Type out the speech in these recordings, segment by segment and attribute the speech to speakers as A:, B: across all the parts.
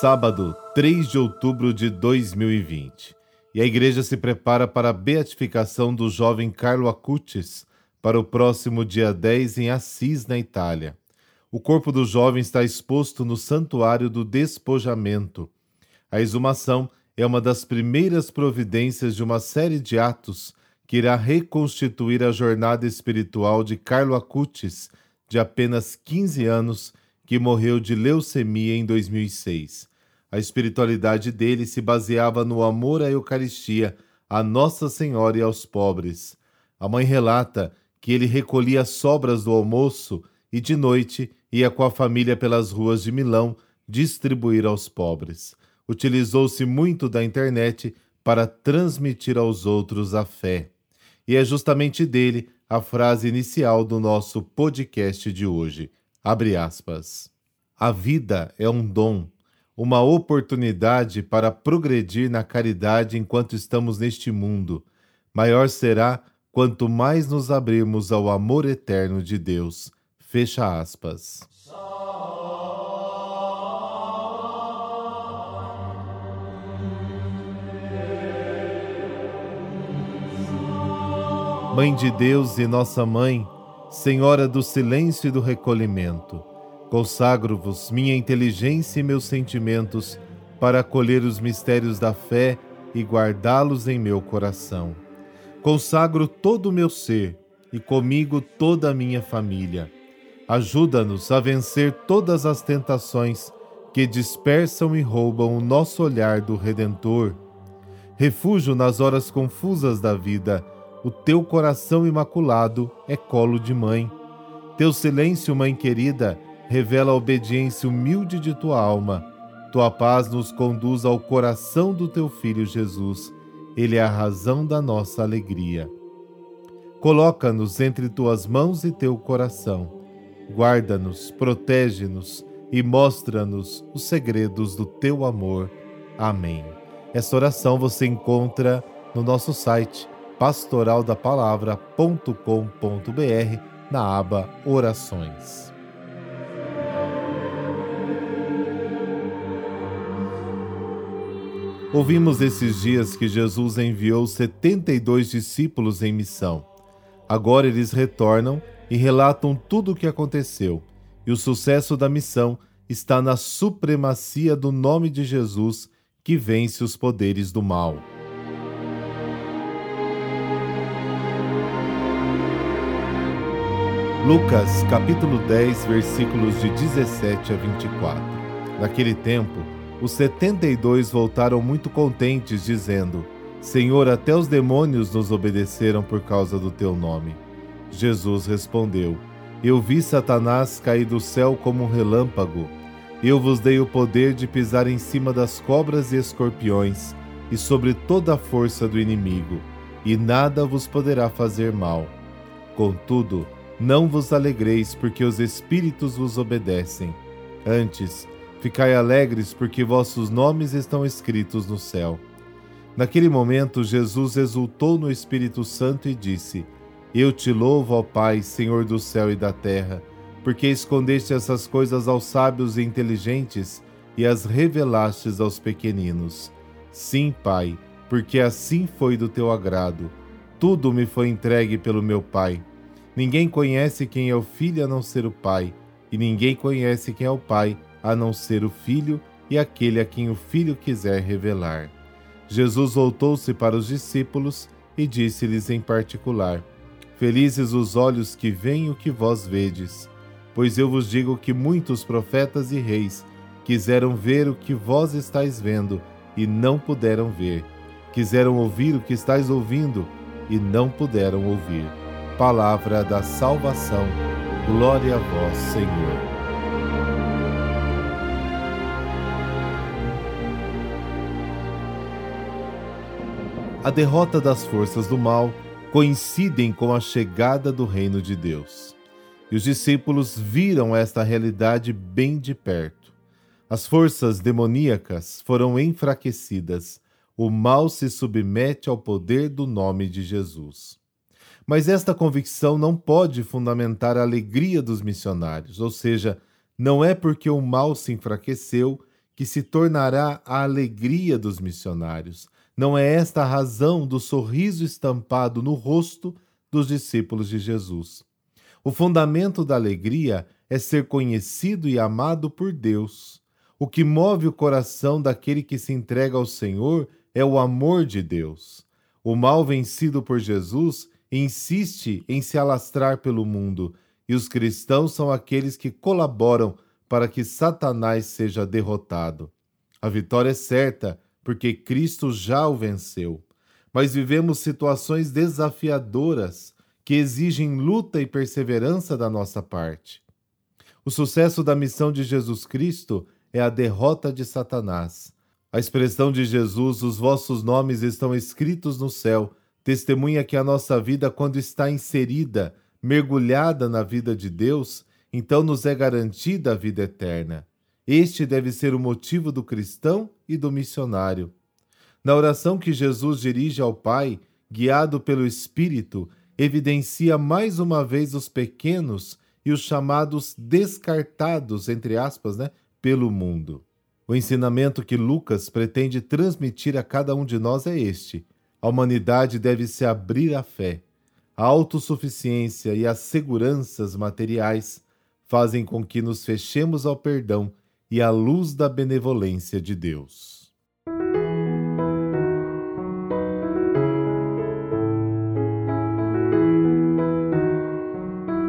A: sábado, 3 de outubro de 2020, e a igreja se prepara para a beatificação do jovem Carlo Acutis para o próximo dia 10 em Assis, na Itália. O corpo do jovem está exposto no Santuário do Despojamento. A exumação é uma das primeiras providências de uma série de atos que irá reconstituir a jornada espiritual de Carlo Acutis, de apenas 15 anos, que morreu de leucemia em 2006. A espiritualidade dele se baseava no amor à Eucaristia, a Nossa Senhora e aos pobres. A mãe relata que ele recolhia sobras do almoço e de noite ia com a família pelas ruas de Milão distribuir aos pobres. Utilizou-se muito da internet para transmitir aos outros a fé. E é justamente dele a frase inicial do nosso podcast de hoje. Abre aspas. A vida é um dom, uma oportunidade para progredir na caridade enquanto estamos neste mundo. Maior será quanto mais nos abrirmos ao amor eterno de Deus. Fecha aspas. Mãe de Deus e nossa mãe, Senhora do silêncio e do recolhimento, consagro-vos minha inteligência e meus sentimentos para acolher os mistérios da fé e guardá-los em meu coração. Consagro todo o meu ser e comigo toda a minha família. Ajuda-nos a vencer todas as tentações que dispersam e roubam o nosso olhar do Redentor. Refúgio nas horas confusas da vida o teu coração imaculado é colo de mãe. Teu silêncio, mãe querida, revela a obediência humilde de tua alma. Tua paz nos conduz ao coração do teu filho Jesus. Ele é a razão da nossa alegria. Coloca-nos entre tuas mãos e teu coração. Guarda-nos, protege-nos e mostra-nos os segredos do teu amor. Amém. Esta oração você encontra no nosso site pastoraldapalavra.com.br na aba Orações. Ouvimos esses dias que Jesus enviou 72 discípulos em missão. Agora eles retornam e relatam tudo o que aconteceu, e o sucesso da missão está na supremacia do nome de Jesus que vence os poderes do mal. Lucas capítulo 10, versículos de 17 a 24. Naquele tempo, os setenta e dois voltaram muito contentes, dizendo: Senhor, até os demônios nos obedeceram por causa do teu nome. Jesus respondeu: Eu vi Satanás cair do céu como um relâmpago. Eu vos dei o poder de pisar em cima das cobras e escorpiões e sobre toda a força do inimigo, e nada vos poderá fazer mal. Contudo, não vos alegreis porque os espíritos vos obedecem. Antes, ficai alegres porque vossos nomes estão escritos no céu. Naquele momento, Jesus exultou no Espírito Santo e disse: Eu te louvo, ó Pai, Senhor do céu e da terra, porque escondeste essas coisas aos sábios e inteligentes e as revelastes aos pequeninos. Sim, Pai, porque assim foi do teu agrado. Tudo me foi entregue pelo meu Pai. Ninguém conhece quem é o filho a não ser o Pai, e ninguém conhece quem é o Pai a não ser o Filho e aquele a quem o Filho quiser revelar. Jesus voltou-se para os discípulos e disse-lhes em particular: Felizes os olhos que veem o que vós vedes, pois eu vos digo que muitos profetas e reis quiseram ver o que vós estáis vendo e não puderam ver, quiseram ouvir o que estáis ouvindo e não puderam ouvir palavra da salvação. Glória a vós, Senhor. A derrota das forças do mal coincidem com a chegada do reino de Deus. E os discípulos viram esta realidade bem de perto. As forças demoníacas foram enfraquecidas. O mal se submete ao poder do nome de Jesus. Mas esta convicção não pode fundamentar a alegria dos missionários, ou seja, não é porque o mal se enfraqueceu que se tornará a alegria dos missionários. Não é esta a razão do sorriso estampado no rosto dos discípulos de Jesus. O fundamento da alegria é ser conhecido e amado por Deus. O que move o coração daquele que se entrega ao Senhor é o amor de Deus. O mal vencido por Jesus insiste em se alastrar pelo mundo, e os cristãos são aqueles que colaboram para que Satanás seja derrotado. A vitória é certa, porque Cristo já o venceu. Mas vivemos situações desafiadoras que exigem luta e perseverança da nossa parte. O sucesso da missão de Jesus Cristo é a derrota de Satanás. A expressão de Jesus, os vossos nomes estão escritos no céu, testemunha que a nossa vida, quando está inserida, mergulhada na vida de Deus, então nos é garantida a vida eterna. Este deve ser o motivo do cristão e do missionário. Na oração que Jesus dirige ao Pai, guiado pelo Espírito, evidencia mais uma vez os pequenos e os chamados descartados, entre aspas, né, pelo mundo. O ensinamento que Lucas pretende transmitir a cada um de nós é este: a humanidade deve se abrir à fé. A autossuficiência e as seguranças materiais fazem com que nos fechemos ao perdão e à luz da benevolência de Deus.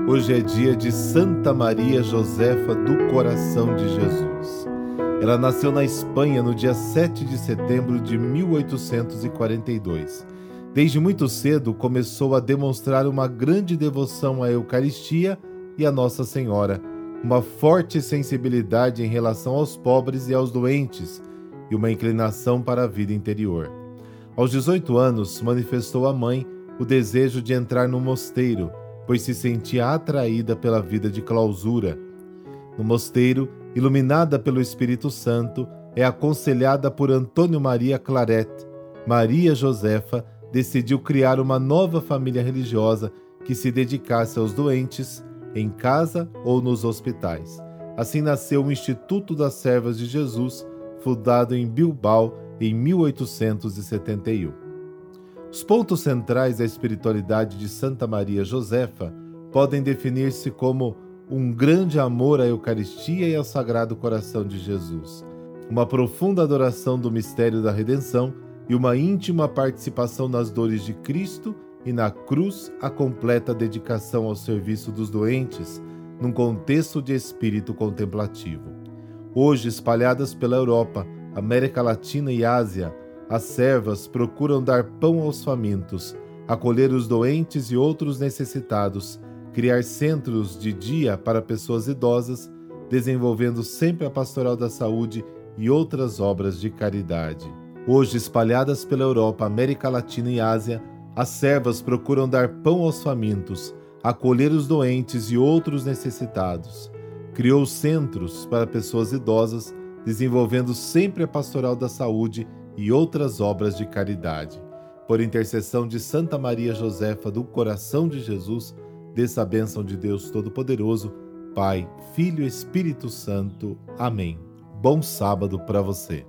A: Hoje é dia de Santa Maria Josefa do Coração de Jesus. Ela nasceu na Espanha no dia 7 de setembro de 1842. Desde muito cedo começou a demonstrar uma grande devoção à Eucaristia e a Nossa Senhora, uma forte sensibilidade em relação aos pobres e aos doentes e uma inclinação para a vida interior. Aos 18 anos, manifestou à mãe o desejo de entrar no mosteiro, pois se sentia atraída pela vida de clausura. No mosteiro, iluminada pelo Espírito Santo, é aconselhada por Antônio Maria Claret. Maria Josefa decidiu criar uma nova família religiosa que se dedicasse aos doentes em casa ou nos hospitais. Assim nasceu o Instituto das Servas de Jesus, fundado em Bilbao em 1871. Os pontos centrais da espiritualidade de Santa Maria Josefa podem definir-se como um grande amor à Eucaristia e ao Sagrado Coração de Jesus, uma profunda adoração do mistério da redenção e uma íntima participação nas dores de Cristo e na cruz a completa dedicação ao serviço dos doentes, num contexto de espírito contemplativo. Hoje, espalhadas pela Europa, América Latina e Ásia, as servas procuram dar pão aos famintos, acolher os doentes e outros necessitados, criar centros de dia para pessoas idosas, desenvolvendo sempre a pastoral da saúde e outras obras de caridade. Hoje, espalhadas pela Europa, América Latina e Ásia, as servas procuram dar pão aos famintos, acolher os doentes e outros necessitados. Criou centros para pessoas idosas, desenvolvendo sempre a pastoral da saúde e outras obras de caridade. Por intercessão de Santa Maria Josefa do Coração de Jesus, dessa bênção de Deus Todo-Poderoso, Pai, Filho e Espírito Santo. Amém. Bom sábado para você.